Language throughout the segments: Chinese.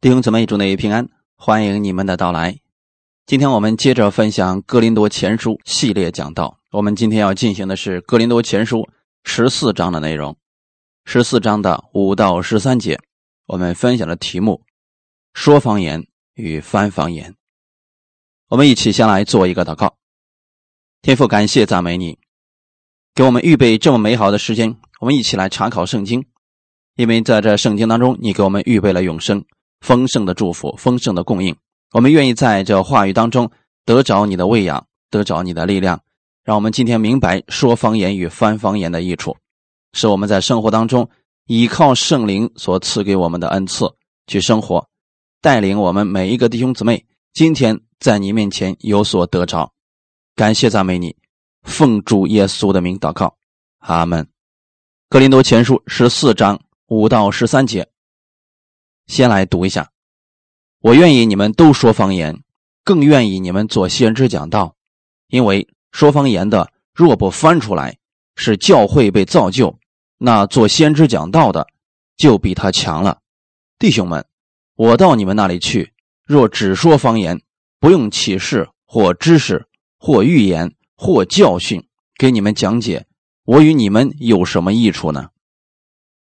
弟兄姊妹，祝你平安，欢迎你们的到来。今天我们接着分享《哥林多前书》系列讲道。我们今天要进行的是《哥林多前书》十四章的内容，十四章的五到十三节。我们分享的题目：说方言与翻方言。我们一起先来做一个祷告。天父，感谢赞美你，给我们预备这么美好的时间。我们一起来查考圣经，因为在这圣经当中，你给我们预备了永生。丰盛的祝福，丰盛的供应，我们愿意在这话语当中得着你的喂养，得着你的力量。让我们今天明白说方言与翻方言的益处，使我们在生活当中依靠圣灵所赐给我们的恩赐去生活，带领我们每一个弟兄姊妹今天在你面前有所得着。感谢赞美你，奉主耶稣的名祷告，阿门。格林多前书十四章五到十三节。先来读一下，我愿意你们都说方言，更愿意你们做先知讲道，因为说方言的若不翻出来，是教会被造就；那做先知讲道的就比他强了。弟兄们，我到你们那里去，若只说方言，不用启示或知识或预言或教训给你们讲解，我与你们有什么益处呢？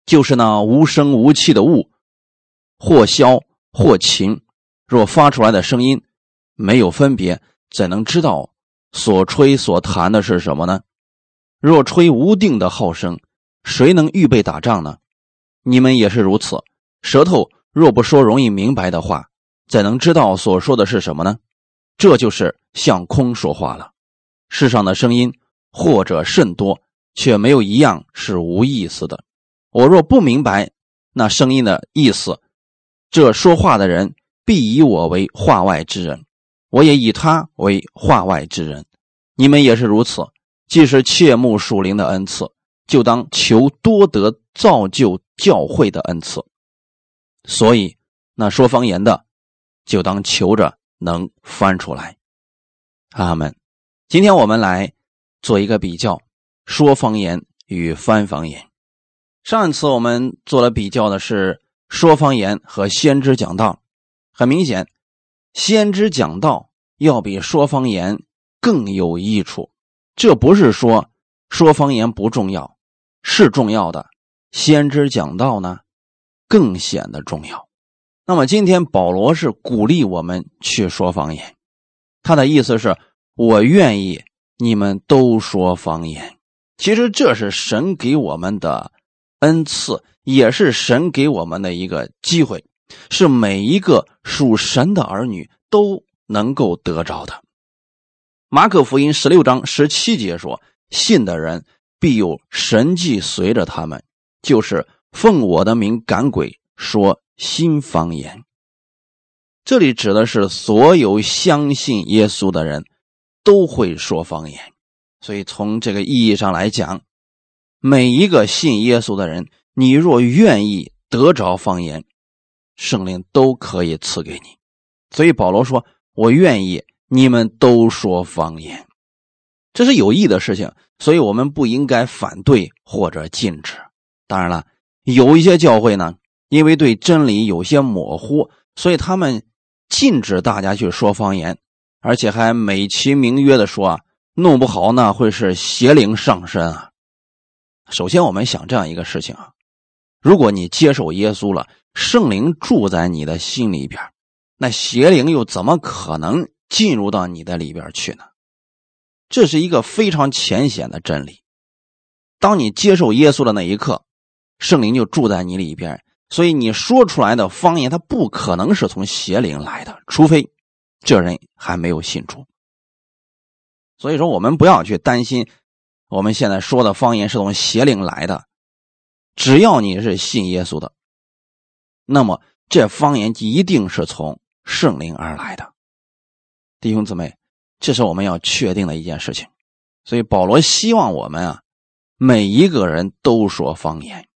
就是那无声无气的物。或箫或琴，若发出来的声音没有分别，怎能知道所吹所弹的是什么呢？若吹无定的号声，谁能预备打仗呢？你们也是如此。舌头若不说容易明白的话，怎能知道所说的是什么呢？这就是向空说话了。世上的声音或者甚多，却没有一样是无意思的。我若不明白那声音的意思，这说话的人必以我为话外之人，我也以他为话外之人。你们也是如此。既是切慕属灵的恩赐，就当求多得造就教会的恩赐。所以，那说方言的，就当求着能翻出来。阿门。今天我们来做一个比较，说方言与翻方言。上一次我们做了比较的是。说方言和先知讲道，很明显，先知讲道要比说方言更有益处。这不是说说方言不重要，是重要的。先知讲道呢，更显得重要。那么今天保罗是鼓励我们去说方言，他的意思是我愿意你们都说方言。其实这是神给我们的恩赐。也是神给我们的一个机会，是每一个属神的儿女都能够得着的。马可福音十六章十七节说：“信的人必有神迹随着他们，就是奉我的名赶鬼，说新方言。”这里指的是所有相信耶稣的人都会说方言，所以从这个意义上来讲，每一个信耶稣的人。你若愿意得着方言，圣灵都可以赐给你。所以保罗说：“我愿意你们都说方言，这是有益的事情，所以我们不应该反对或者禁止。当然了，有一些教会呢，因为对真理有些模糊，所以他们禁止大家去说方言，而且还美其名曰的说啊，弄不好呢会是邪灵上身啊。首先，我们想这样一个事情啊。”如果你接受耶稣了，圣灵住在你的心里边，那邪灵又怎么可能进入到你的里边去呢？这是一个非常浅显的真理。当你接受耶稣的那一刻，圣灵就住在你里边，所以你说出来的方言，它不可能是从邪灵来的，除非这人还没有信主。所以说，我们不要去担心我们现在说的方言是从邪灵来的。只要你是信耶稣的，那么这方言一定是从圣灵而来的，弟兄姊妹，这是我们要确定的一件事情。所以保罗希望我们啊，每一个人都说方言，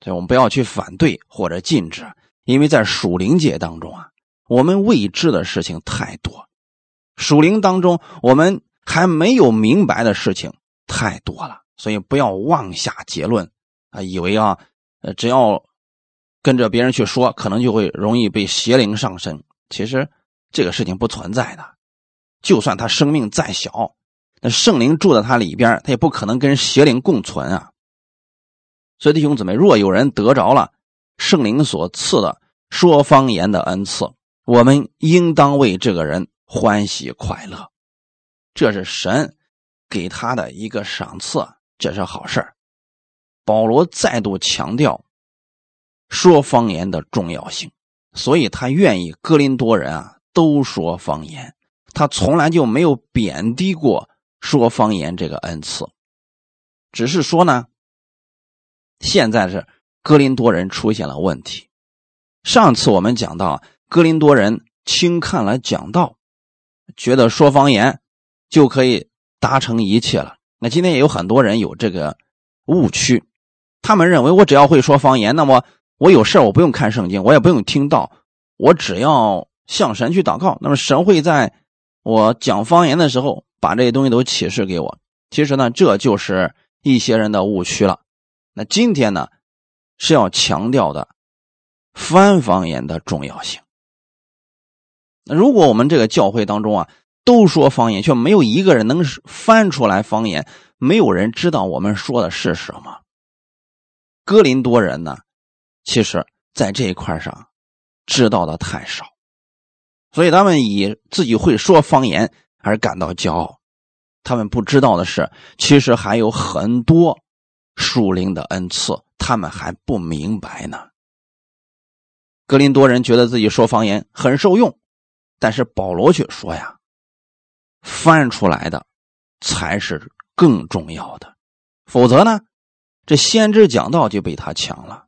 所以我们不要去反对或者禁止，因为在属灵界当中啊，我们未知的事情太多，属灵当中我们还没有明白的事情太多了，所以不要妄下结论。啊，以为啊，呃，只要跟着别人去说，可能就会容易被邪灵上身。其实这个事情不存在的，就算他生命再小，那圣灵住在他里边，他也不可能跟邪灵共存啊。所以弟兄姊妹，若有人得着了圣灵所赐的说方言的恩赐，我们应当为这个人欢喜快乐，这是神给他的一个赏赐，这是好事保罗再度强调说方言的重要性，所以他愿意哥林多人啊都说方言，他从来就没有贬低过说方言这个恩赐，只是说呢。现在是哥林多人出现了问题。上次我们讲到，哥林多人轻看了讲道，觉得说方言就可以达成一切了。那今天也有很多人有这个误区，他们认为我只要会说方言，那么我有事我不用看圣经，我也不用听道，我只要向神去祷告，那么神会在我讲方言的时候把这些东西都启示给我。其实呢，这就是一些人的误区了。那今天呢，是要强调的翻方言的重要性。那如果我们这个教会当中啊，都说方言，却没有一个人能翻出来方言，没有人知道我们说的是什么。哥林多人呢，其实在这一块上知道的太少，所以他们以自己会说方言而感到骄傲。他们不知道的是，其实还有很多。属灵的恩赐，他们还不明白呢。格林多人觉得自己说方言很受用，但是保罗却说呀：“翻出来的才是更重要的，否则呢，这先知讲道就被他抢了。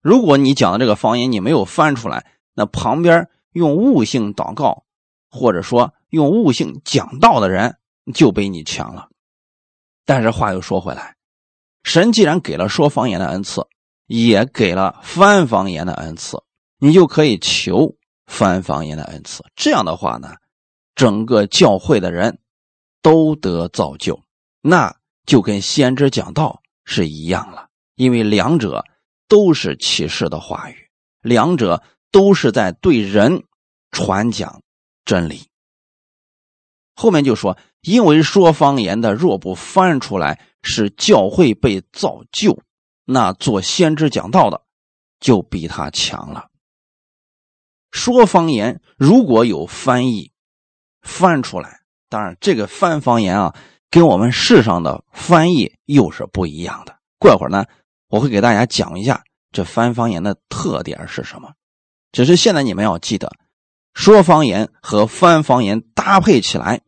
如果你讲的这个方言你没有翻出来，那旁边用悟性祷告或者说用悟性讲道的人就被你抢了。但是话又说回来。”神既然给了说方言的恩赐，也给了翻方言的恩赐，你就可以求翻方言的恩赐。这样的话呢，整个教会的人都得造就，那就跟先知讲道是一样了。因为两者都是启示的话语，两者都是在对人传讲真理。后面就说，因为说方言的若不翻出来。使教会被造就，那做先知讲道的就比他强了。说方言如果有翻译翻出来，当然这个翻方言啊，跟我们世上的翻译又是不一样的。过会儿呢，我会给大家讲一下这翻方言的特点是什么。只是现在你们要记得，说方言和翻方言搭配起来，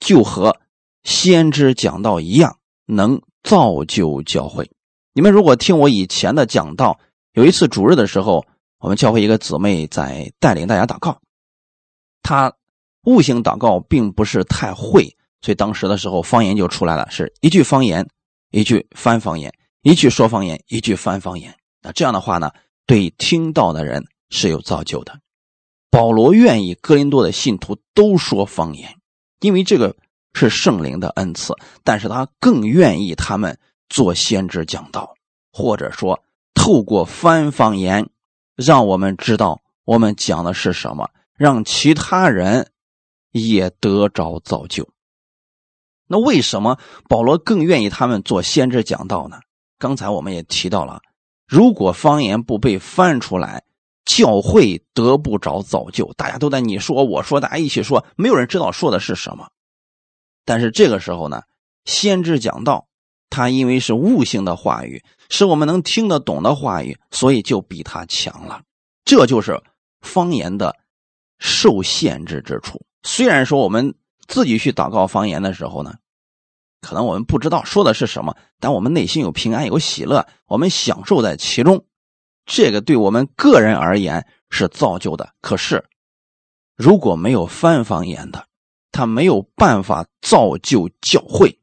就和先知讲道一样。能造就教会。你们如果听我以前的讲道，有一次主日的时候，我们教会一个姊妹在带领大家祷告，她悟性祷告并不是太会，所以当时的时候方言就出来了，是一句方言，一句翻方言，一句说方言，一句翻方言。那这样的话呢，对听到的人是有造就的。保罗愿意哥林多的信徒都说方言，因为这个。是圣灵的恩赐，但是他更愿意他们做先知讲道，或者说透过翻方言，让我们知道我们讲的是什么，让其他人也得着造就。那为什么保罗更愿意他们做先知讲道呢？刚才我们也提到了，如果方言不被翻出来，教会得不着造就，大家都在你说我说，大家一起说，没有人知道说的是什么。但是这个时候呢，先知讲道，他因为是悟性的话语，是我们能听得懂的话语，所以就比他强了。这就是方言的受限制之处。虽然说我们自己去祷告方言的时候呢，可能我们不知道说的是什么，但我们内心有平安有喜乐，我们享受在其中，这个对我们个人而言是造就的。可是如果没有翻方言的，他没有办法造就教会。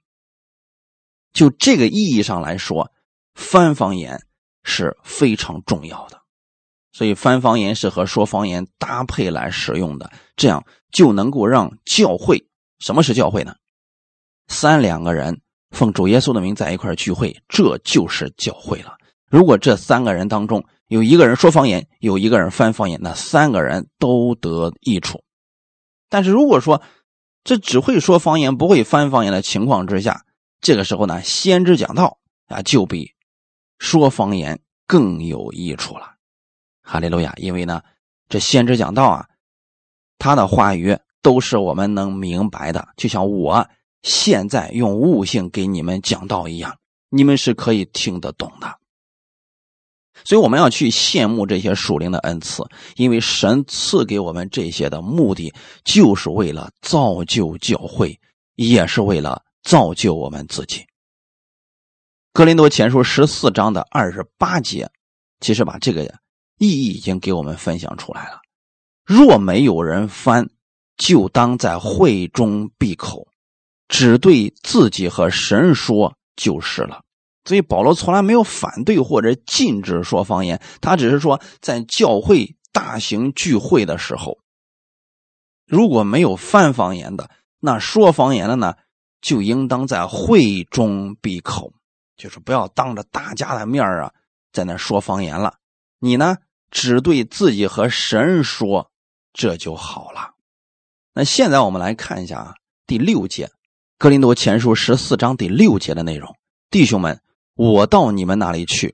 就这个意义上来说，翻方言是非常重要的。所以翻方言是和说方言搭配来使用的，这样就能够让教会。什么是教会呢？三两个人奉主耶稣的名在一块聚会，这就是教会了。如果这三个人当中有一个人说方言，有一个人翻方言，那三个人都得益处。但是如果说这只会说方言不会翻方言的情况之下，这个时候呢，先知讲道啊就比说方言更有益处了。哈利路亚！因为呢，这先知讲道啊，他的话语都是我们能明白的，就像我现在用悟性给你们讲道一样，你们是可以听得懂的。所以我们要去羡慕这些属灵的恩赐，因为神赐给我们这些的目的，就是为了造就教会，也是为了造就我们自己。格林多前书十四章的二十八节，其实把这个意义已经给我们分享出来了。若没有人翻，就当在会中闭口，只对自己和神说就是了。所以保罗从来没有反对或者禁止说方言，他只是说在教会大型聚会的时候，如果没有翻方言的，那说方言的呢，就应当在会中闭口，就是不要当着大家的面啊，在那说方言了。你呢，只对自己和神说，这就好了。那现在我们来看一下啊，第六节《格林多前书》十四章第六节的内容，弟兄们。我到你们那里去，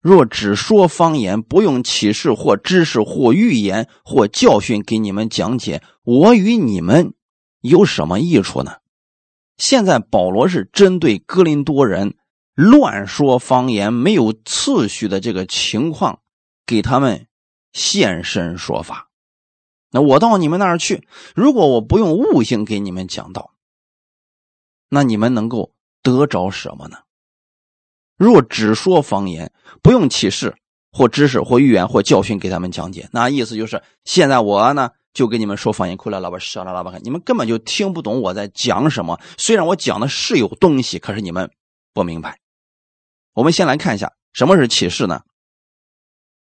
若只说方言，不用启示或知识或预言或教训给你们讲解，我与你们有什么益处呢？现在保罗是针对哥林多人乱说方言、没有次序的这个情况，给他们现身说法。那我到你们那儿去，如果我不用悟性给你们讲道，那你们能够得着什么呢？若只说方言，不用启示或知识或预言或教训给他们讲解，那意思就是现在我呢就给你们说方言，哭了老板说了老板，你们根本就听不懂我在讲什么。虽然我讲的是有东西，可是你们不明白。我们先来看一下什么是启示呢？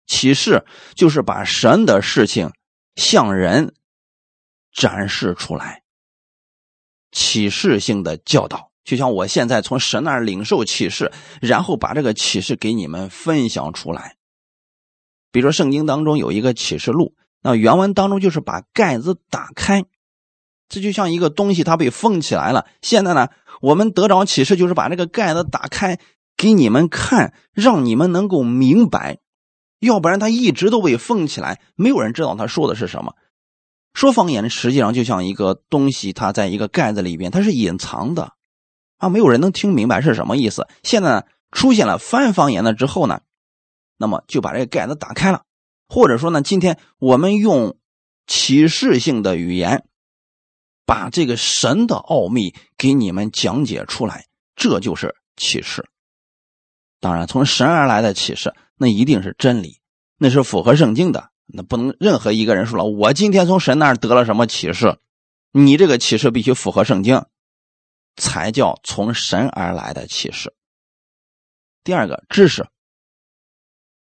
启示就是把神的事情向人展示出来，启示性的教导。就像我现在从神那儿领受启示，然后把这个启示给你们分享出来。比如说圣经当中有一个启示录，那原文当中就是把盖子打开，这就像一个东西它被封起来了。现在呢，我们得着启示就是把这个盖子打开给你们看，让你们能够明白，要不然他一直都被封起来，没有人知道他说的是什么。说方言实际上就像一个东西，它在一个盖子里边，它是隐藏的。啊，没有人能听明白是什么意思。现在呢，出现了翻方言了之后呢，那么就把这个盖子打开了，或者说呢，今天我们用启示性的语言，把这个神的奥秘给你们讲解出来，这就是启示。当然，从神而来的启示，那一定是真理，那是符合圣经的。那不能任何一个人说了，我今天从神那儿得了什么启示，你这个启示必须符合圣经。才叫从神而来的启示。第二个知识，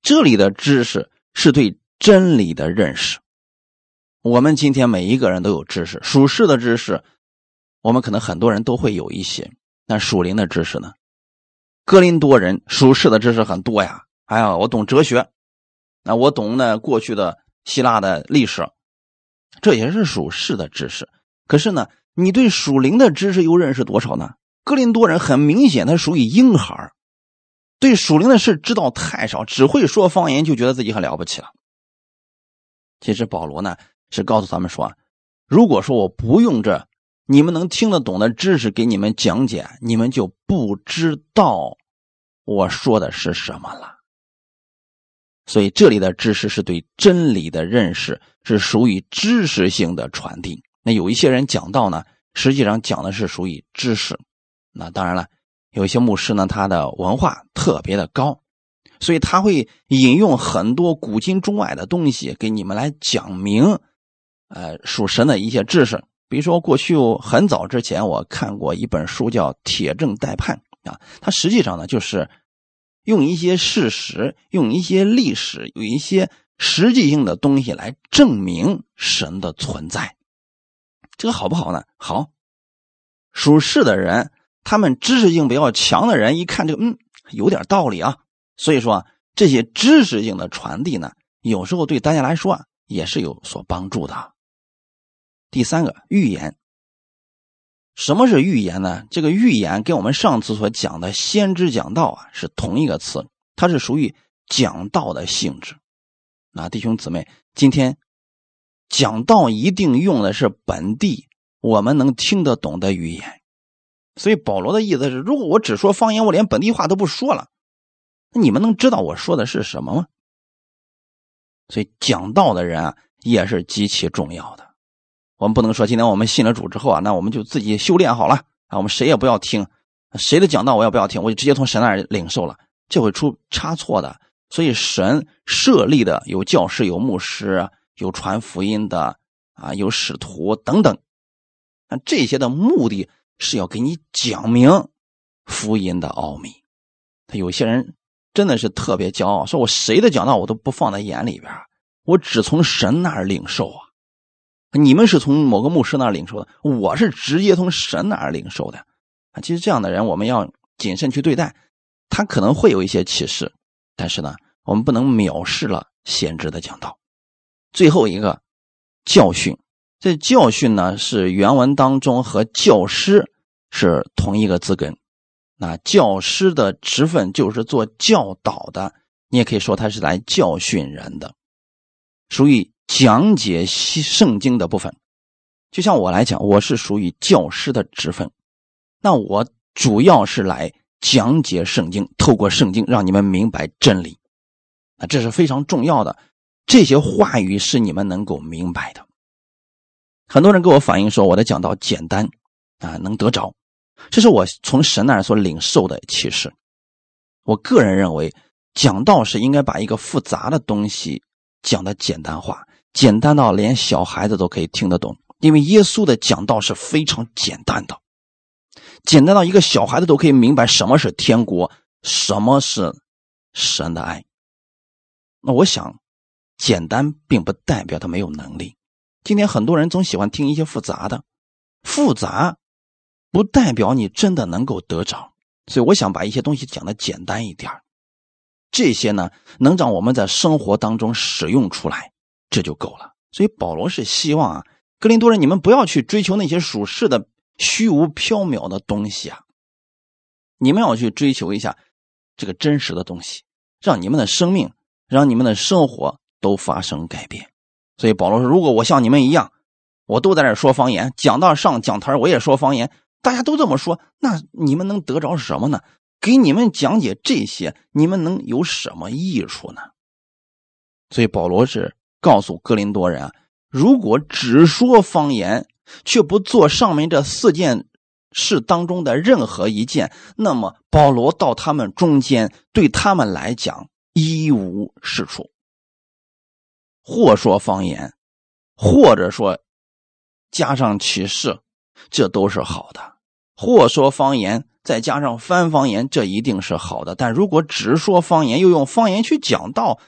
这里的知识是对真理的认识。我们今天每一个人都有知识，属世的知识，我们可能很多人都会有一些。那属灵的知识呢？哥林多人属世的知识很多呀。哎呀，我懂哲学，那我懂呢过去的希腊的历史，这也是属世的知识。可是呢？你对属灵的知识又认识多少呢？格林多人很明显，他属于婴孩对属灵的事知道太少，只会说方言，就觉得自己很了不起了。其实保罗呢是告诉咱们说，如果说我不用这你们能听得懂的知识给你们讲解，你们就不知道我说的是什么了。所以这里的知识是对真理的认识，是属于知识性的传递。那有一些人讲道呢，实际上讲的是属于知识。那当然了，有一些牧师呢，他的文化特别的高，所以他会引用很多古今中外的东西给你们来讲明，呃，属神的一些知识。比如说，过去很早之前我看过一本书叫《铁证待判》啊，它实际上呢就是用一些事实、用一些历史、有一些实际性的东西来证明神的存在。这个好不好呢？好，属世的人，他们知识性比较强的人，一看这个，嗯，有点道理啊。所以说，这些知识性的传递呢，有时候对大家来说啊也是有所帮助的。第三个预言，什么是预言呢？这个预言跟我们上次所讲的先知讲道啊是同一个词，它是属于讲道的性质。那弟兄姊妹，今天讲道一定用的是本地我们能听得懂的语言。所以保罗的意思是，如果我只说方言，我连本地话都不说了，你们能知道我说的是什么吗？所以讲道的人啊，也是极其重要的。我们不能说今天我们信了主之后啊，那我们就自己修炼好了啊，我们谁也不要听谁的讲道，我也不要听，我就直接从神那儿领受了，这会出差错的。所以神设立的有教师、有牧师、有传福音的啊，有使徒等等，那这些的目的。是要给你讲明福音的奥秘。他有些人真的是特别骄傲，说我谁的讲道我都不放在眼里边，我只从神那儿领受啊。你们是从某个牧师那儿领受的，我是直接从神那儿领受的啊。其实这样的人我们要谨慎去对待，他可能会有一些启示，但是呢，我们不能藐视了先知的讲道。最后一个教训。这教训呢，是原文当中和教师是同一个字根。那教师的职分就是做教导的，你也可以说他是来教训人的，属于讲解圣经的部分。就像我来讲，我是属于教师的职分，那我主要是来讲解圣经，透过圣经让你们明白真理。啊，这是非常重要的，这些话语是你们能够明白的。很多人给我反映说，我的讲道简单啊，能得着，这是我从神那儿所领受的启示。我个人认为，讲道是应该把一个复杂的东西讲的简单化，简单到连小孩子都可以听得懂。因为耶稣的讲道是非常简单的，简单到一个小孩子都可以明白什么是天国，什么是神的爱。那我想，简单并不代表他没有能力。今天很多人总喜欢听一些复杂的，复杂不代表你真的能够得着，所以我想把一些东西讲的简单一点这些呢能让我们在生活当中使用出来，这就够了。所以保罗是希望啊，格林多人你们不要去追求那些属世的虚无缥缈的东西啊，你们要去追求一下这个真实的东西，让你们的生命，让你们的生活都发生改变。所以保罗说：“如果我像你们一样，我都在这说方言，讲到上讲台我也说方言，大家都这么说，那你们能得着什么呢？给你们讲解这些，你们能有什么益处呢？”所以保罗是告诉哥林多人：如果只说方言，却不做上面这四件事当中的任何一件，那么保罗到他们中间，对他们来讲一无是处。或说方言，或者说加上启示，这都是好的。或说方言，再加上翻方言，这一定是好的。但如果只说方言，又用方言去讲道，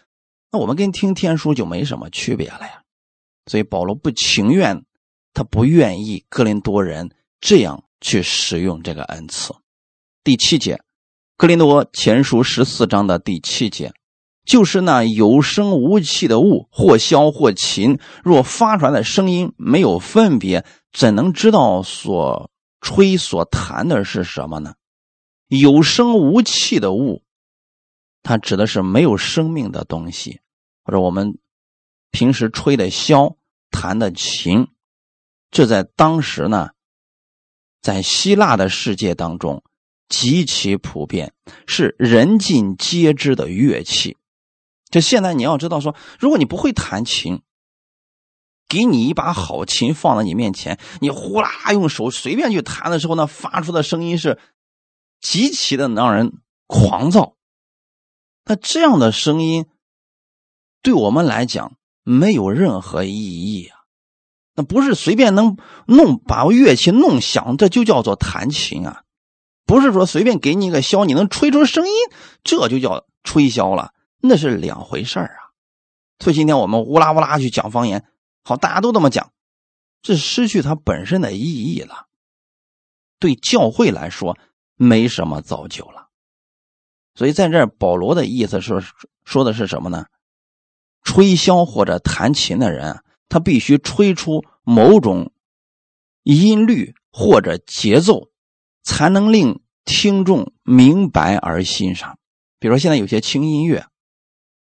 那我们跟听天书就没什么区别了呀。所以保罗不情愿，他不愿意哥林多人这样去使用这个恩赐。第七节，哥林多前书十四章的第七节。就是那有声无气的物，或箫或琴，若发出来的声音没有分别，怎能知道所吹所弹的是什么呢？有声无气的物，它指的是没有生命的东西，或者我们平时吹的箫、弹的琴，这在当时呢，在希腊的世界当中极其普遍，是人尽皆知的乐器。就现在，你要知道，说如果你不会弹琴，给你一把好琴放在你面前，你呼啦啦用手随便去弹的时候，那发出的声音是极其的让人狂躁。那这样的声音，对我们来讲没有任何意义啊！那不是随便能弄把乐器弄响，这就叫做弹琴啊！不是说随便给你一个箫，你能吹出声音，这就叫吹箫了。那是两回事儿啊，所以今天我们乌拉乌拉去讲方言，好，大家都这么讲，这失去它本身的意义了，对教会来说没什么造就了。所以在这儿，保罗的意思是说的是什么呢？吹箫或者弹琴的人，他必须吹出某种音律或者节奏，才能令听众明白而欣赏。比如说，现在有些轻音乐，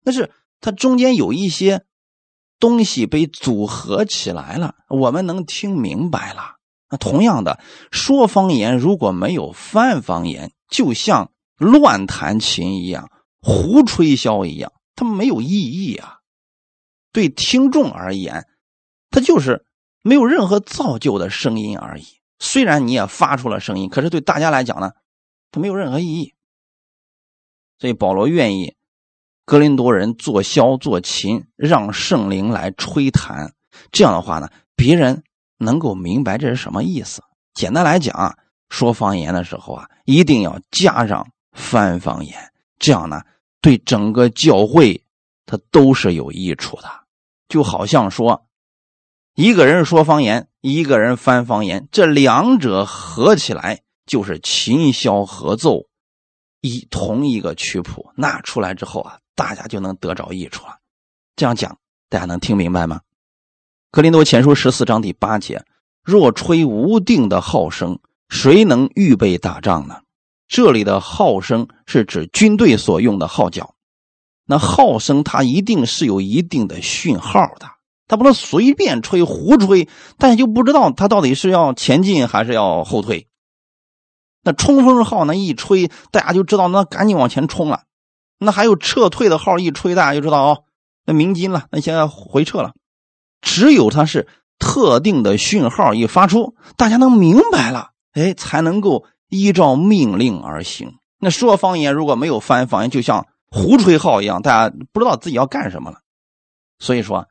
但是它中间有一些东西被组合起来了，我们能听明白了。那同样的，说方言如果没有翻方言，就像乱弹琴一样，胡吹箫一样，它没有意义啊。对听众而言，它就是没有任何造就的声音而已。虽然你也发出了声音，可是对大家来讲呢，它没有任何意义。所以保罗愿意格林多人做箫做琴，让圣灵来吹弹。这样的话呢，别人。能够明白这是什么意思？简单来讲啊，说方言的时候啊，一定要加上翻方言，这样呢，对整个教会它都是有益处的。就好像说，一个人说方言，一个人翻方言，这两者合起来就是琴箫合奏，一同一个曲谱，那出来之后啊，大家就能得着益处了。这样讲，大家能听明白吗？格林多前书十四章第八节：若吹无定的号声，谁能预备打仗呢？这里的号声是指军队所用的号角。那号声它一定是有一定的讯号的，它不能随便吹、胡吹，大家就不知道它到底是要前进还是要后退。那冲锋号呢一吹，大家就知道那赶紧往前冲了。那还有撤退的号一吹，大家就知道哦，那鸣金了，那现在回撤了。只有它是特定的讯号一发出，大家能明白了，哎，才能够依照命令而行。那说方言如果没有翻方言，就像胡吹号一样，大家不知道自己要干什么了。所以说，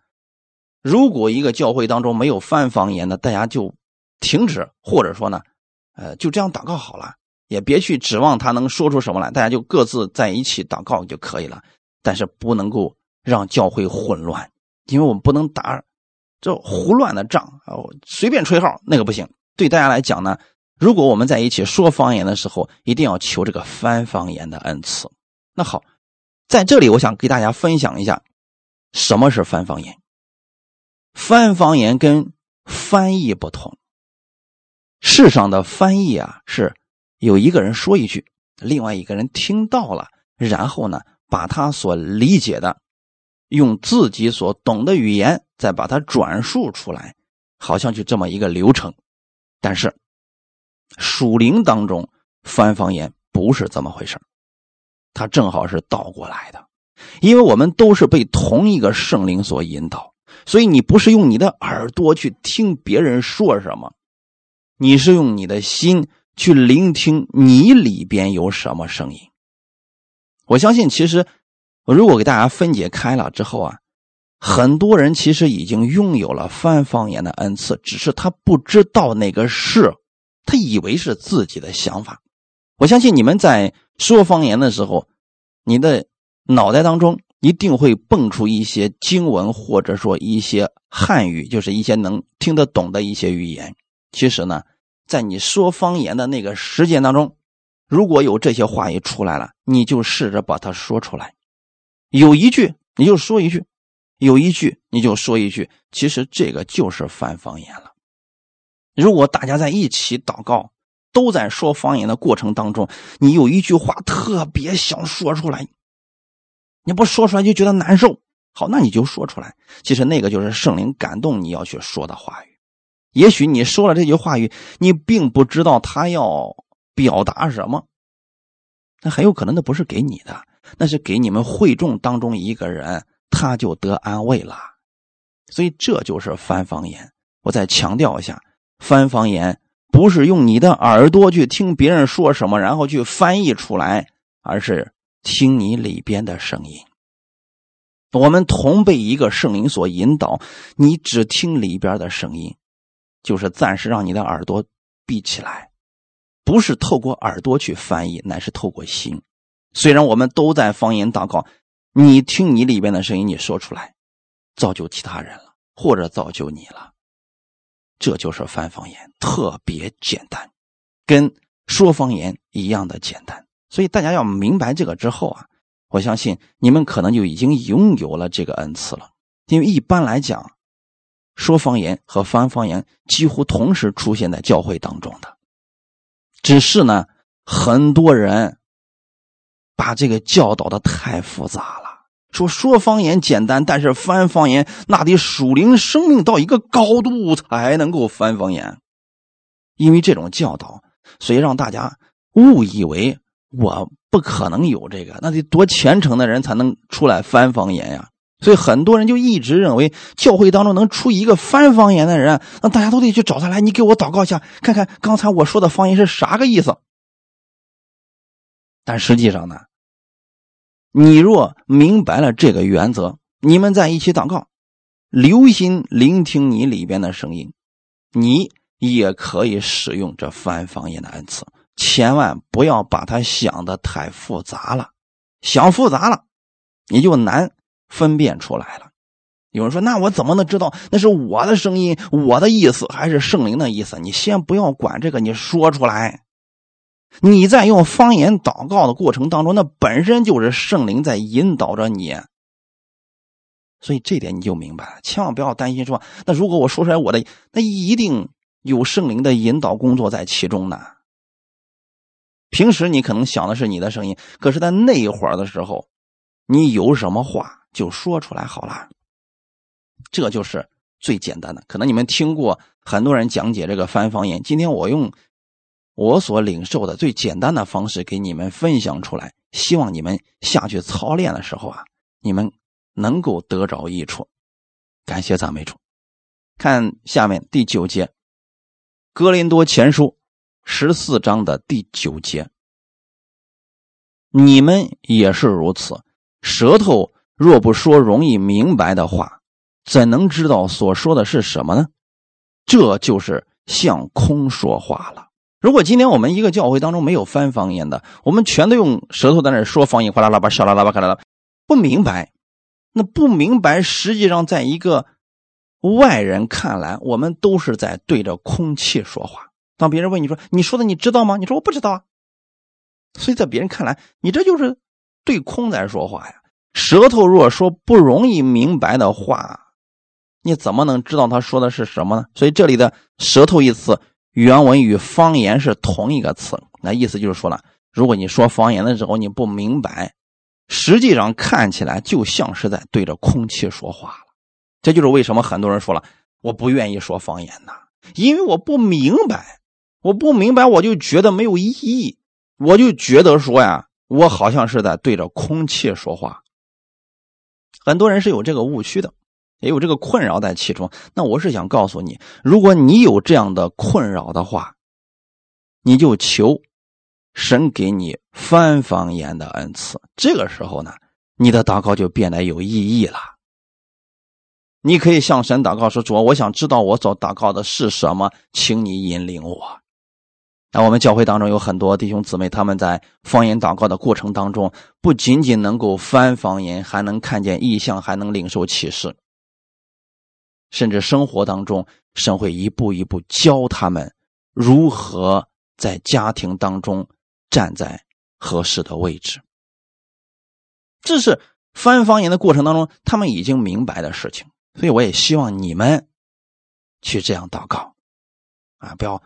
如果一个教会当中没有翻方言的，大家就停止，或者说呢，呃，就这样祷告好了，也别去指望他能说出什么来，大家就各自在一起祷告就可以了。但是不能够让教会混乱，因为我们不能打。这胡乱的仗啊，随便吹号那个不行。对大家来讲呢，如果我们在一起说方言的时候，一定要求这个翻方言的恩赐。那好，在这里我想给大家分享一下，什么是翻方言。翻方言跟翻译不同。世上的翻译啊，是有一个人说一句，另外一个人听到了，然后呢，把他所理解的。用自己所懂的语言再把它转述出来，好像就这么一个流程。但是属灵当中翻方言不是这么回事它正好是倒过来的。因为我们都是被同一个圣灵所引导，所以你不是用你的耳朵去听别人说什么，你是用你的心去聆听你里边有什么声音。我相信，其实。如果给大家分解开了之后啊，很多人其实已经拥有了翻方言的恩赐，只是他不知道那个是，他以为是自己的想法。我相信你们在说方言的时候，你的脑袋当中一定会蹦出一些经文，或者说一些汉语，就是一些能听得懂的一些语言。其实呢，在你说方言的那个时间当中，如果有这些话语出来了，你就试着把它说出来。有一句你就说一句，有一句你就说一句，其实这个就是翻方言了。如果大家在一起祷告，都在说方言的过程当中，你有一句话特别想说出来，你不说出来就觉得难受。好，那你就说出来。其实那个就是圣灵感动你要去说的话语。也许你说了这句话语，你并不知道他要表达什么，那很有可能那不是给你的。那是给你们会众当中一个人，他就得安慰了，所以这就是翻方言。我再强调一下，翻方言不是用你的耳朵去听别人说什么，然后去翻译出来，而是听你里边的声音。我们同被一个圣灵所引导，你只听里边的声音，就是暂时让你的耳朵闭起来，不是透过耳朵去翻译，乃是透过心。虽然我们都在方言祷告，你听你里边的声音，你说出来，造就其他人了，或者造就你了，这就是翻方言，特别简单，跟说方言一样的简单。所以大家要明白这个之后啊，我相信你们可能就已经拥有了这个恩赐了。因为一般来讲，说方言和翻方言几乎同时出现在教会当中的，只是呢，很多人把这个教导的太复杂了。说说方言简单，但是翻方言那得属灵生命到一个高度才能够翻方言。因为这种教导，所以让大家误以为我不可能有这个，那得多虔诚的人才能出来翻方言呀。所以很多人就一直认为教会当中能出一个翻方言的人，那大家都得去找他来，你给我祷告一下，看看刚才我说的方言是啥个意思。但实际上呢，你若明白了这个原则，你们在一起祷告，留心聆听你里边的声音，你也可以使用这翻方言的恩赐。千万不要把它想的太复杂了，想复杂了，你就难。分辨出来了，有人说：“那我怎么能知道那是我的声音、我的意思，还是圣灵的意思？”你先不要管这个，你说出来。你在用方言祷告的过程当中，那本身就是圣灵在引导着你，所以这点你就明白了。千万不要担心说：“那如果我说出来我的，那一定有圣灵的引导工作在其中呢。”平时你可能想的是你的声音，可是在那一会儿的时候，你有什么话？就说出来好了，这就是最简单的。可能你们听过很多人讲解这个翻方言，今天我用我所领受的最简单的方式给你们分享出来，希望你们下去操练的时候啊，你们能够得着益处。感谢赞美主。看下面第九节，《哥林多前书》十四章的第九节，你们也是如此，舌头。若不说容易明白的话，怎能知道所说的是什么呢？这就是向空说话了。如果今天我们一个教会当中没有翻方言的，我们全都用舌头在那说方言，哗啦啦吧，沙啦啦吧，咔啦啦，不明白。那不明白，实际上在一个外人看来，我们都是在对着空气说话。当别人问你说：“你说的你知道吗？”你说：“我不知道啊。”所以在别人看来，你这就是对空在说话呀。舌头若说不容易明白的话，你怎么能知道他说的是什么呢？所以这里的“舌头”一词，原文与方言是同一个词。那意思就是说了，如果你说方言的时候你不明白，实际上看起来就像是在对着空气说话了。这就是为什么很多人说了，我不愿意说方言呐，因为我不明白，我不明白，我就觉得没有意义，我就觉得说呀，我好像是在对着空气说话。很多人是有这个误区的，也有这个困扰在其中。那我是想告诉你，如果你有这样的困扰的话，你就求神给你翻方言的恩赐。这个时候呢，你的祷告就变得有意义了。你可以向神祷告说：“主，我想知道我所祷告的是什么，请你引领我。”那我们教会当中有很多弟兄姊妹，他们在方言祷告的过程当中，不仅仅能够翻方言，还能看见异象，还能领受启示，甚至生活当中，神会一步一步教他们如何在家庭当中站在合适的位置。这是翻方言的过程当中，他们已经明白的事情。所以我也希望你们去这样祷告，啊，不要。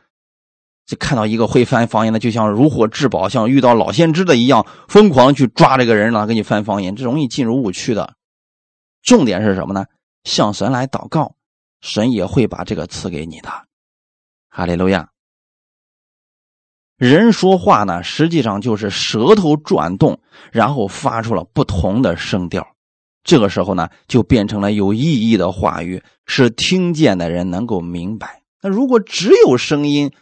就看到一个会翻方言的，就像如获至宝，像遇到老先知的一样，疯狂去抓这个人让他，给你翻方言，这容易进入误区的。重点是什么呢？向神来祷告，神也会把这个赐给你的。哈利路亚。人说话呢，实际上就是舌头转动，然后发出了不同的声调，这个时候呢，就变成了有意义的话语，是听见的人能够明白。那如果只有声音，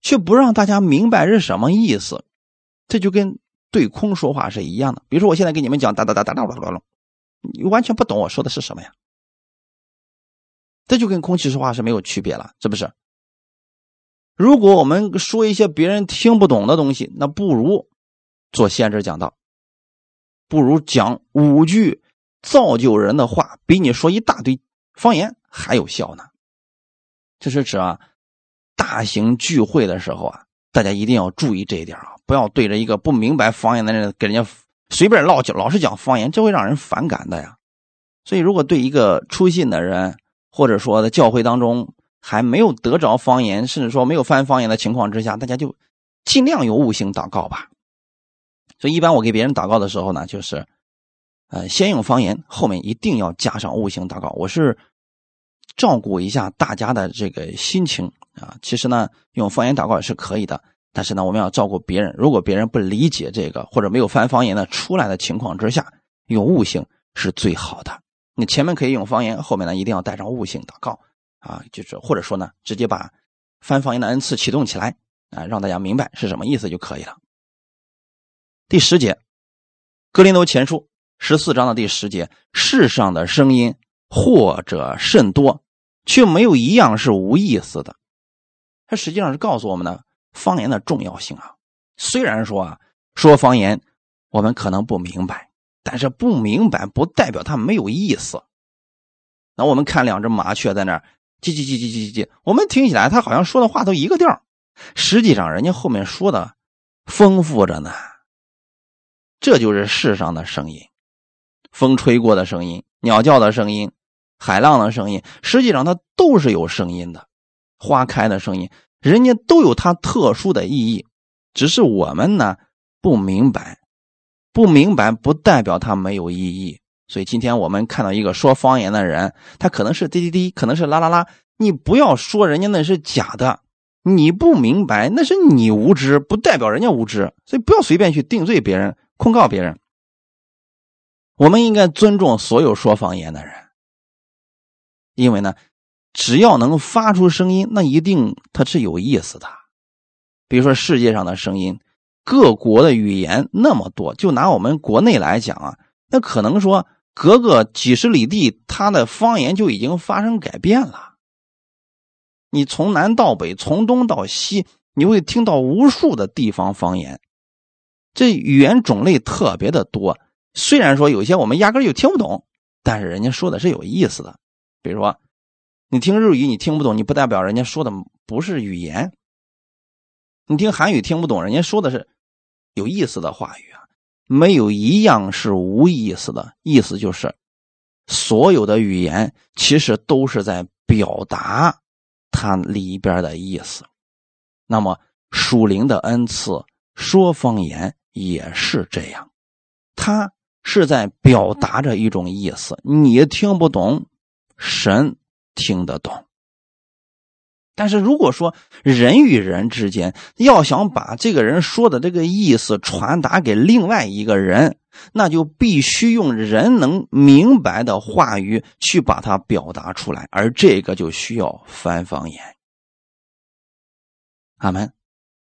却不让大家明白是什么意思，这就跟对空说话是一样的。比如说，我现在给你们讲哒哒哒哒哒哒哒，你完全不懂我说的是什么呀？这就跟空气说话是没有区别了，是不是？如果我们说一些别人听不懂的东西，那不如做先知讲道，不如讲五句造就人的话，比你说一大堆方言还有效呢。这是指啊。大型聚会的时候啊，大家一定要注意这一点啊，不要对着一个不明白方言的人给人家随便唠讲，老是讲方言，这会让人反感的呀。所以，如果对一个初信的人，或者说在教会当中还没有得着方言，甚至说没有翻方言的情况之下，大家就尽量用悟性祷告吧。所以，一般我给别人祷告的时候呢，就是，呃，先用方言，后面一定要加上悟性祷告。我是照顾一下大家的这个心情啊。其实呢，用方言祷告也是可以的，但是呢，我们要照顾别人。如果别人不理解这个，或者没有翻方言的出来的情况之下，用悟性是最好的。你前面可以用方言，后面呢一定要带上悟性祷告啊，就是或者说呢，直接把翻方言的恩赐启动起来啊，让大家明白是什么意思就可以了。第十节，《格林多前书》十四章的第十节：世上的声音或者甚多，却没有一样是无意思的。它实际上是告诉我们的方言的重要性啊。虽然说啊，说方言我们可能不明白。但是不明白不代表它没有意思。那我们看两只麻雀在那儿叽叽叽叽叽叽叽，我们听起来它好像说的话都一个调实际上人家后面说的丰富着呢。这就是世上的声音，风吹过的声音，鸟叫的声音，海浪的声音，实际上它都是有声音的。花开的声音，人家都有它特殊的意义，只是我们呢不明白。不明白不代表他没有意义，所以今天我们看到一个说方言的人，他可能是滴滴滴，可能是啦啦啦，你不要说人家那是假的，你不明白那是你无知，不代表人家无知，所以不要随便去定罪别人、控告别人。我们应该尊重所有说方言的人，因为呢，只要能发出声音，那一定它是有意思的。比如说世界上的声音。各国的语言那么多，就拿我们国内来讲啊，那可能说隔个几十里地，它的方言就已经发生改变了。你从南到北，从东到西，你会听到无数的地方方言。这语言种类特别的多，虽然说有些我们压根就听不懂，但是人家说的是有意思的。比如说，你听日语你听不懂，你不代表人家说的不是语言。你听韩语听不懂，人家说的是。有意思的话语啊，没有一样是无意思的。意思就是，所有的语言其实都是在表达它里边的意思。那么属灵的恩赐说方言也是这样，它是在表达着一种意思，你听不懂，神听得懂。但是如果说人与人之间要想把这个人说的这个意思传达给另外一个人，那就必须用人能明白的话语去把它表达出来，而这个就需要翻方言。阿门。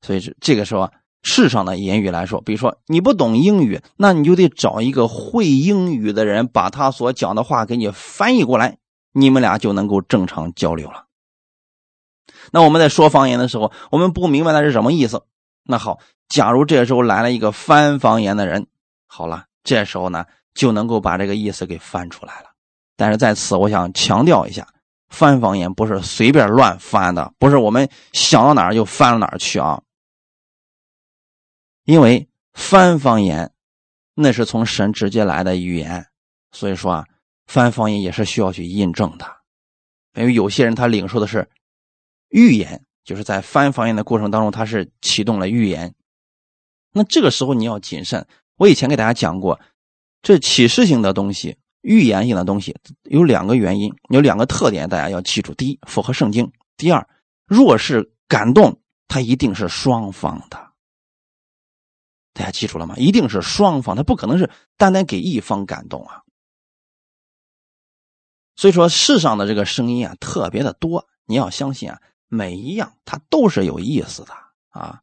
所以这这个时候，世上的言语来说，比如说你不懂英语，那你就得找一个会英语的人，把他所讲的话给你翻译过来，你们俩就能够正常交流了。那我们在说方言的时候，我们不明白那是什么意思。那好，假如这时候来了一个翻方言的人，好了，这时候呢就能够把这个意思给翻出来了。但是在此，我想强调一下，翻方言不是随便乱翻的，不是我们想到哪儿就翻到哪儿去啊。因为翻方言那是从神直接来的语言，所以说啊，翻方言也是需要去印证的。因为有些人他领受的是。预言就是在翻方言的过程当中，他是启动了预言。那这个时候你要谨慎。我以前给大家讲过，这启示性的东西、预言性的东西有两个原因，有两个特点，大家要记住：第一，符合圣经；第二，若是感动，它一定是双方的。大家记住了吗？一定是双方，它不可能是单单给一方感动啊。所以说，世上的这个声音啊，特别的多，你要相信啊。每一样它都是有意思的啊，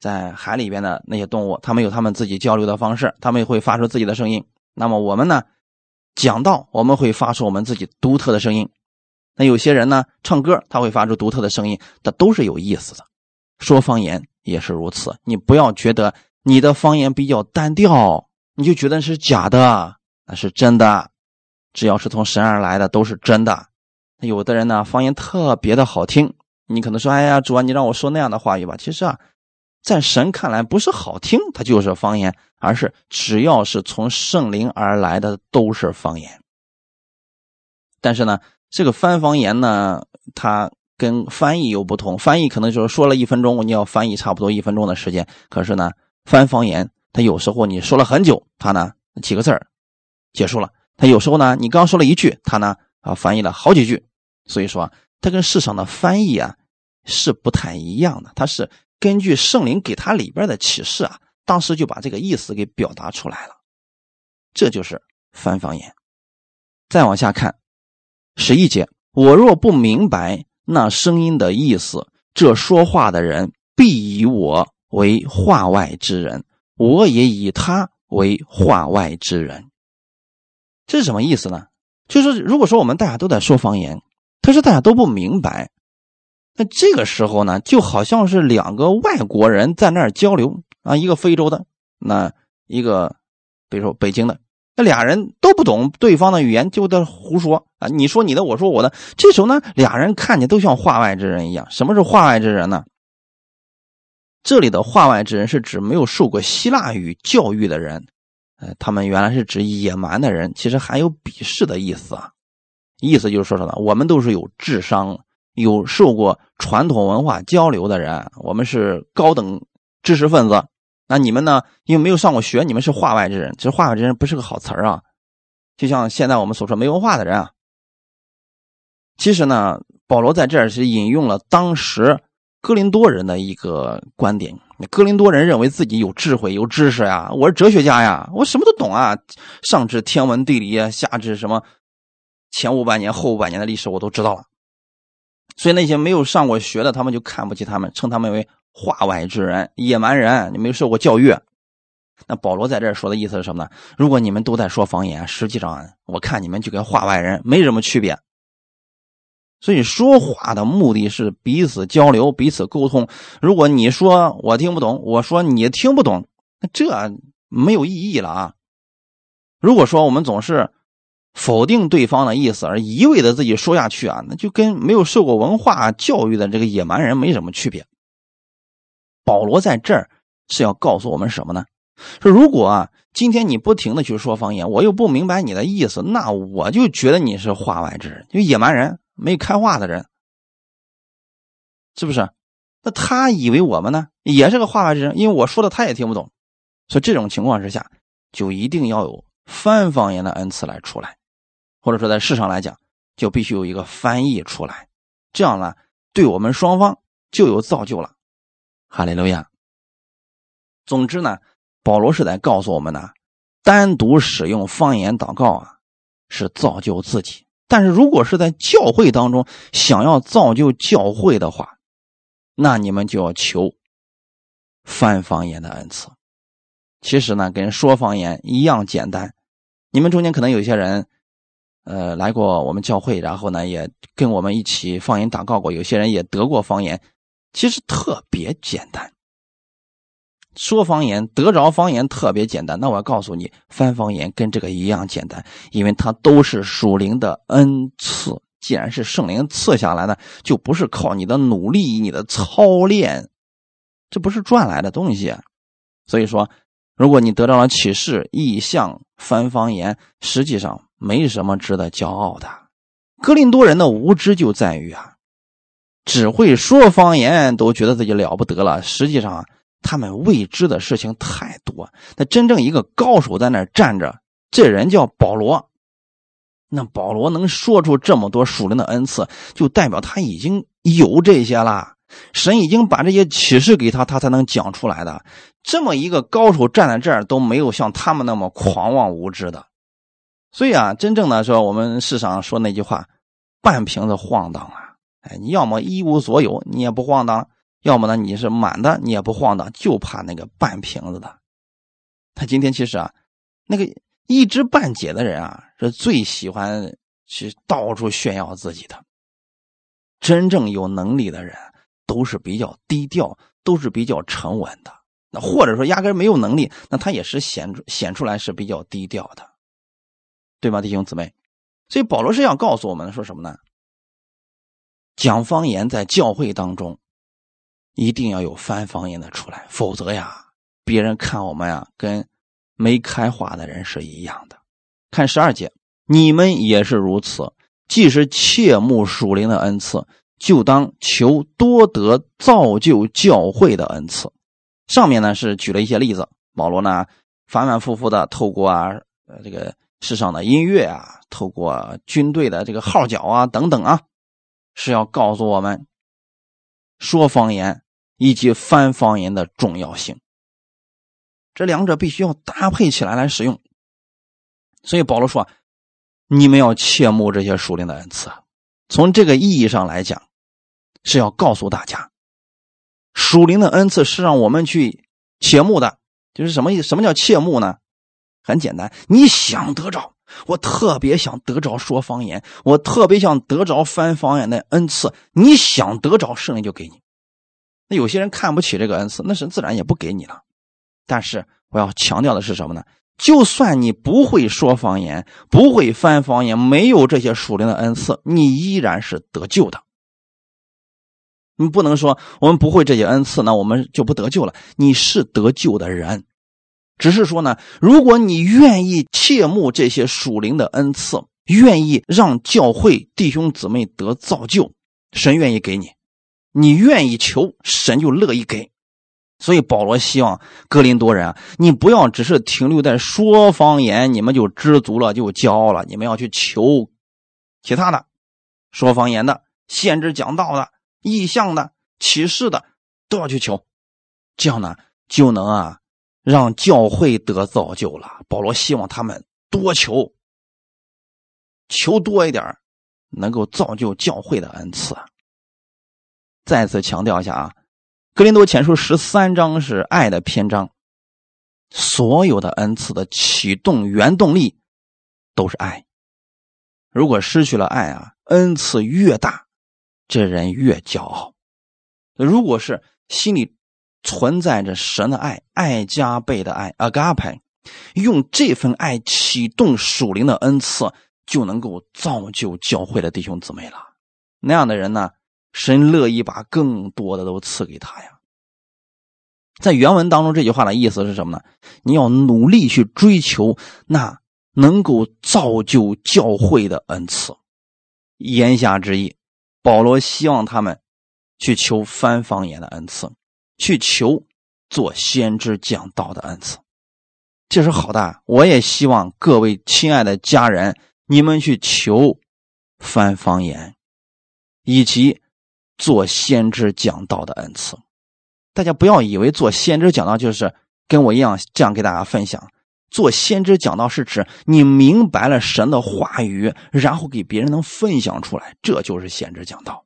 在海里边的那些动物，它们有它们自己交流的方式，它们会发出自己的声音。那么我们呢，讲道我们会发出我们自己独特的声音。那有些人呢，唱歌他会发出独特的声音，这都是有意思的。说方言也是如此，你不要觉得你的方言比较单调，你就觉得是假的，那是真的。只要是从神而来的，都是真的。有的人呢，方言特别的好听。你可能说：“哎呀，主啊，你让我说那样的话语吧。”其实啊，在神看来不是好听，它就是方言，而是只要是从圣灵而来的都是方言。但是呢，这个翻方言呢，它跟翻译又不同。翻译可能就是说了一分钟，你要翻译差不多一分钟的时间。可是呢，翻方言，它有时候你说了很久，它呢几个字儿结束了；他有时候呢，你刚说了一句，他呢啊翻译了好几句。所以说，他跟世上的翻译啊是不太一样的。他是根据圣灵给他里边的启示啊，当时就把这个意思给表达出来了。这就是翻方言。再往下看。十一节，我若不明白那声音的意思，这说话的人必以我为话外之人，我也以他为话外之人。这是什么意思呢？就是如果说我们大家都在说方言，可是大家都不明白，那这个时候呢，就好像是两个外国人在那儿交流啊，一个非洲的，那一个比如说北京的。那俩人都不懂对方的语言，就在胡说啊！你说你的，我说我的。这时候呢，俩人看见都像话外之人一样。什么是话外之人呢？这里的话外之人是指没有受过希腊语教育的人，呃，他们原来是指野蛮的人，其实还有鄙视的意思啊。意思就是说什么？我们都是有智商、有受过传统文化交流的人，我们是高等知识分子。那你们呢？因为没有上过学，你们是话外之人。其实“话外之人”不是个好词儿啊，就像现在我们所说没文化的人啊。其实呢，保罗在这儿是引用了当时哥林多人的一个观点。哥林多人认为自己有智慧、有知识呀，我是哲学家呀，我什么都懂啊，上至天文地理，下至什么前五百年、后五百年的历史我都知道了。所以那些没有上过学的，他们就看不起他们，称他们为。话外之人，野蛮人，你没有受过教育。那保罗在这说的意思是什么呢？如果你们都在说方言，实际上我看你们就跟话外人没什么区别。所以说话的目的是彼此交流、彼此沟通。如果你说我听不懂，我说你听不懂，那这没有意义了啊。如果说我们总是否定对方的意思，而一味的自己说下去啊，那就跟没有受过文化教育的这个野蛮人没什么区别。保罗在这儿是要告诉我们什么呢？说如果啊，今天你不停的去说方言，我又不明白你的意思，那我就觉得你是话外之人，就野蛮人，没开化的人，是不是？那他以为我们呢也是个话外之人，因为我说的他也听不懂，所以这种情况之下，就一定要有翻方言的恩赐来出来，或者说在世上来讲，就必须有一个翻译出来，这样呢，对我们双方就有造就了。哈利路亚。总之呢，保罗是在告诉我们呢，单独使用方言祷告啊，是造就自己；但是如果是在教会当中想要造就教会的话，那你们就要求翻方言的恩赐。其实呢，跟说方言一样简单。你们中间可能有些人，呃，来过我们教会，然后呢，也跟我们一起方言祷告过。有些人也得过方言。其实特别简单，说方言得着方言特别简单。那我要告诉你，翻方言跟这个一样简单，因为它都是属灵的恩赐。既然是圣灵赐下来的，就不是靠你的努力、你的操练，这不是赚来的东西。所以说，如果你得到了启示、意象、翻方言，实际上没什么值得骄傲的。格林多人的无知就在于啊。只会说方言都觉得自己了不得了，实际上他们未知的事情太多。那真正一个高手在那站着，这人叫保罗。那保罗能说出这么多属灵的恩赐，就代表他已经有这些了。神已经把这些启示给他，他才能讲出来的。这么一个高手站在这儿，都没有像他们那么狂妄无知的。所以啊，真正的说，我们世上说那句话，半瓶子晃荡啊。哎，你要么一无所有，你也不晃荡；要么呢，你是满的，你也不晃荡，就怕那个半瓶子的。他今天其实啊，那个一知半解的人啊，是最喜欢去到处炫耀自己的。真正有能力的人都是比较低调，都是比较沉稳的。那或者说压根没有能力，那他也是显显出来是比较低调的，对吗，弟兄姊妹？所以保罗是要告诉我们说什么呢？讲方言在教会当中，一定要有翻方言的出来，否则呀，别人看我们呀，跟没开化的人是一样的。看十二节，你们也是如此。既是切慕属灵的恩赐，就当求多得造就教会的恩赐。上面呢是举了一些例子，保罗呢反反复复的透过啊，呃这个世上的音乐啊，透过军队的这个号角啊等等啊，是要告诉我们说方言以及翻方言的重要性。这两者必须要搭配起来来使用。所以保罗说。你们要切慕这些属灵的恩赐，从这个意义上来讲，是要告诉大家，属灵的恩赐是让我们去切慕的。就是什么意思？什么叫切慕呢？很简单，你想得着，我特别想得着说方言，我特别想得着翻方言的恩赐。你想得着，圣灵就给你。那有些人看不起这个恩赐，那是自然也不给你了。但是我要强调的是什么呢？就算你不会说方言，不会翻方言，没有这些属灵的恩赐，你依然是得救的。你不能说我们不会这些恩赐，那我们就不得救了。你是得救的人，只是说呢，如果你愿意切慕这些属灵的恩赐，愿意让教会弟兄姊妹得造就，神愿意给你，你愿意求，神就乐意给。所以保罗希望哥林多人啊，你不要只是停留在说方言，你们就知足了，就骄傲了。你们要去求其他的，说方言的、先知讲道的、意象的、启示的，都要去求。这样呢，就能啊让教会得造就了。保罗希望他们多求，求多一点，能够造就教会的恩赐。再次强调一下啊。格林多前书十三章是爱的篇章，所有的恩赐的启动原动力都是爱。如果失去了爱啊，恩赐越大，这人越骄傲。如果是心里存在着神的爱，爱加倍的爱，agape，用这份爱启动属灵的恩赐，就能够造就教会的弟兄姊妹了。那样的人呢？神乐意把更多的都赐给他呀。在原文当中，这句话的意思是什么呢？你要努力去追求那能够造就教会的恩赐。言下之意，保罗希望他们去求翻方言的恩赐，去求做先知讲道的恩赐，这是好的。我也希望各位亲爱的家人，你们去求翻方言，以及。做先知讲道的恩赐，大家不要以为做先知讲道就是跟我一样这样给大家分享。做先知讲道是指你明白了神的话语，然后给别人能分享出来，这就是先知讲道。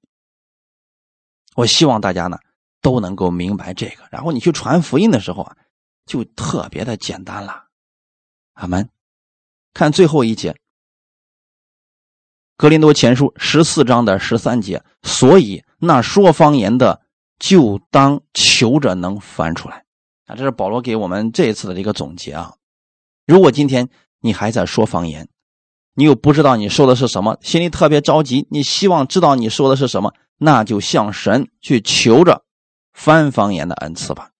我希望大家呢都能够明白这个，然后你去传福音的时候啊，就特别的简单了。阿门。看最后一节。格林多前书十四章的十三节，所以那说方言的就当求着能翻出来啊！这是保罗给我们这一次的一个总结啊。如果今天你还在说方言，你又不知道你说的是什么，心里特别着急，你希望知道你说的是什么，那就向神去求着翻方言的恩赐吧。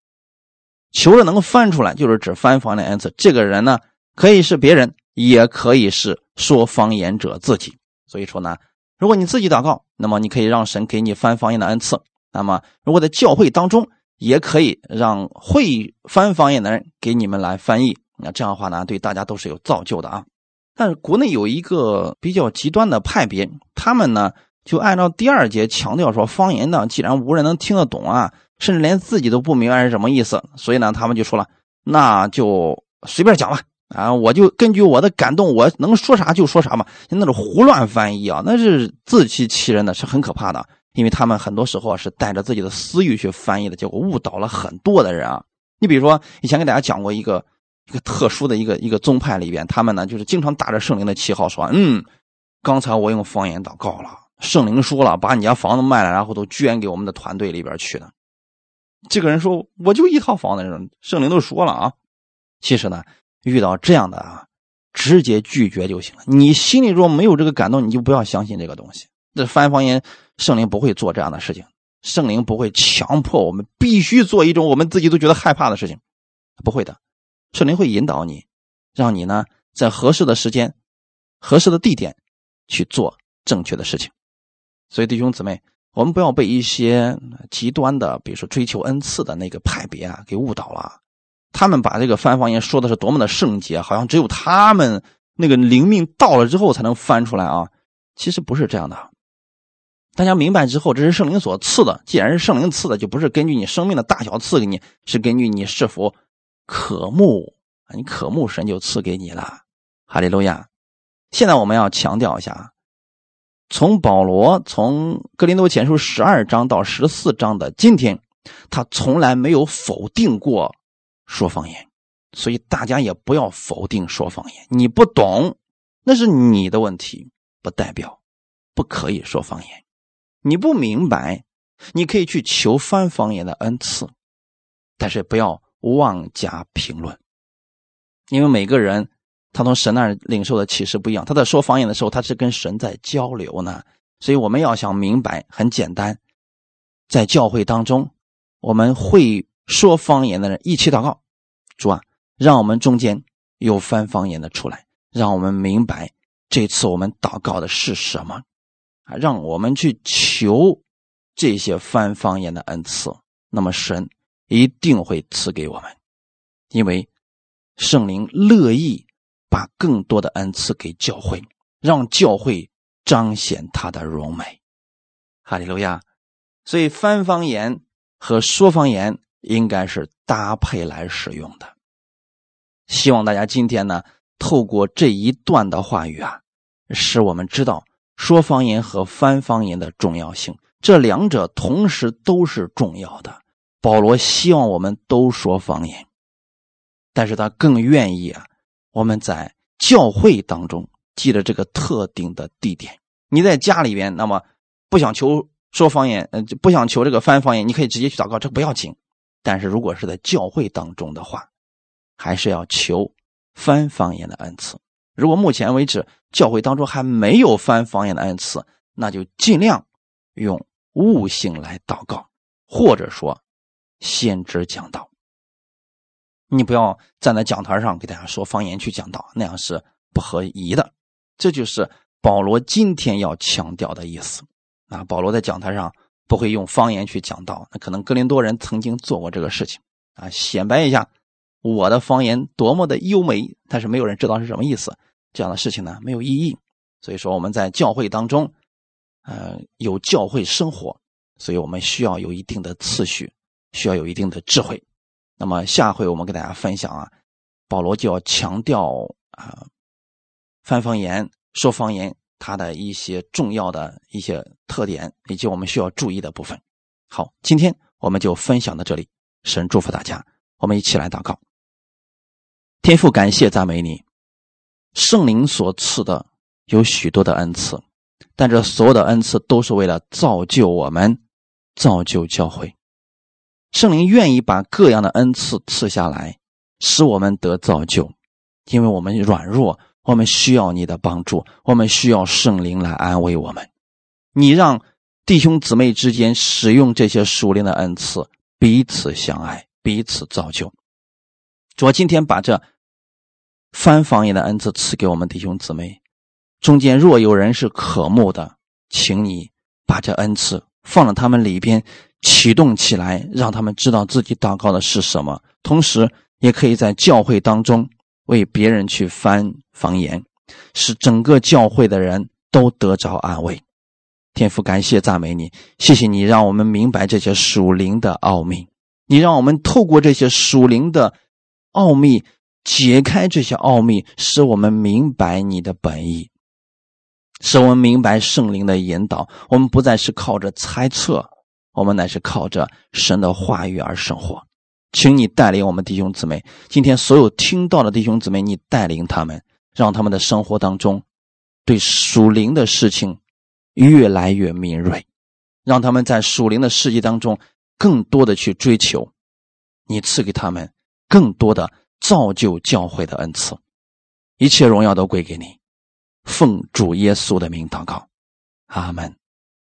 求着能翻出来，就是指翻方言的恩赐。这个人呢，可以是别人，也可以是说方言者自己。所以说呢，如果你自己祷告，那么你可以让神给你翻方言的恩赐；那么如果在教会当中，也可以让会翻方言的人给你们来翻译。那这样的话呢，对大家都是有造就的啊。但是国内有一个比较极端的派别，他们呢就按照第二节强调说，方言呢既然无人能听得懂啊，甚至连自己都不明白是什么意思，所以呢他们就说了，那就随便讲吧。啊，我就根据我的感动，我能说啥就说啥嘛。那种胡乱翻译啊，那是自欺欺人的，是很可怕的。因为他们很多时候是带着自己的私欲去翻译的，结果误导了很多的人啊。你比如说，以前给大家讲过一个一个特殊的一个一个宗派里边，他们呢就是经常打着圣灵的旗号说：“嗯，刚才我用方言祷告了，圣灵说了，把你家房子卖了，然后都捐给我们的团队里边去的。”这个人说：“我就一套房子，圣灵都说了啊。”其实呢。遇到这样的啊，直接拒绝就行了。你心里若没有这个感动，你就不要相信这个东西。这翻方言，圣灵不会做这样的事情。圣灵不会强迫我们必须做一种我们自己都觉得害怕的事情，不会的。圣灵会引导你，让你呢在合适的时间、合适的地点去做正确的事情。所以弟兄姊妹，我们不要被一些极端的，比如说追求恩赐的那个派别啊给误导了。他们把这个翻方言说的是多么的圣洁，好像只有他们那个灵命到了之后才能翻出来啊！其实不是这样的。大家明白之后，这是圣灵所赐的。既然是圣灵赐的，就不是根据你生命的大小赐给你，是根据你是否渴慕，你渴慕神就赐给你了。哈利路亚！现在我们要强调一下，从保罗从格林多前书十二章到十四章的今天，他从来没有否定过。说方言，所以大家也不要否定说方言。你不懂，那是你的问题，不代表不可以说方言。你不明白，你可以去求翻方言的恩赐，但是不要妄加评论，因为每个人他从神那儿领受的启示不一样。他在说方言的时候，他是跟神在交流呢。所以我们要想明白，很简单，在教会当中，我们会。说方言的人一起祷告，主啊，让我们中间有翻方言的出来，让我们明白这次我们祷告的是什么啊，让我们去求这些翻方言的恩赐，那么神一定会赐给我们，因为圣灵乐意把更多的恩赐给教会，让教会彰显他的荣美。哈利路亚！所以翻方言和说方言。应该是搭配来使用的。希望大家今天呢，透过这一段的话语啊，使我们知道说方言和翻方言的重要性。这两者同时都是重要的。保罗希望我们都说方言，但是他更愿意啊，我们在教会当中记得这个特定的地点。你在家里边，那么不想求说方言，呃，不想求这个翻方言，你可以直接去祷告，这不要紧。但是如果是在教会当中的话，还是要求翻方言的恩赐。如果目前为止教会当中还没有翻方言的恩赐，那就尽量用悟性来祷告，或者说先知讲道。你不要站在讲台上给大家说方言去讲道，那样是不合宜的。这就是保罗今天要强调的意思。啊，保罗在讲台上。不会用方言去讲道，那可能格林多人曾经做过这个事情啊，显摆一下我的方言多么的优美，但是没有人知道是什么意思。这样的事情呢没有意义。所以说我们在教会当中，呃，有教会生活，所以我们需要有一定的次序，需要有一定的智慧。那么下回我们给大家分享啊，保罗就要强调啊，翻方言、说方言。它的一些重要的一些特点，以及我们需要注意的部分。好，今天我们就分享到这里。神祝福大家，我们一起来祷告。天父，感谢赞美你，圣灵所赐的有许多的恩赐，但这所有的恩赐都是为了造就我们，造就教会。圣灵愿意把各样的恩赐赐下来，使我们得造就，因为我们软弱。我们需要你的帮助，我们需要圣灵来安慰我们。你让弟兄姊妹之间使用这些属灵的恩赐，彼此相爱，彼此造就。主，今天把这翻方言的恩赐赐给我们弟兄姊妹，中间若有人是渴慕的，请你把这恩赐放到他们里边，启动起来，让他们知道自己祷告的是什么。同时，也可以在教会当中。为别人去翻方言，使整个教会的人都得着安慰。天父，感谢赞美你，谢谢你让我们明白这些属灵的奥秘。你让我们透过这些属灵的奥秘，解开这些奥秘，使我们明白你的本意，使我们明白圣灵的引导。我们不再是靠着猜测，我们乃是靠着神的话语而生活。请你带领我们弟兄姊妹，今天所有听到的弟兄姊妹，你带领他们，让他们的生活当中对属灵的事情越来越敏锐，让他们在属灵的世界当中更多的去追求，你赐给他们更多的造就教会的恩赐，一切荣耀都归给你，奉主耶稣的名祷告，阿门。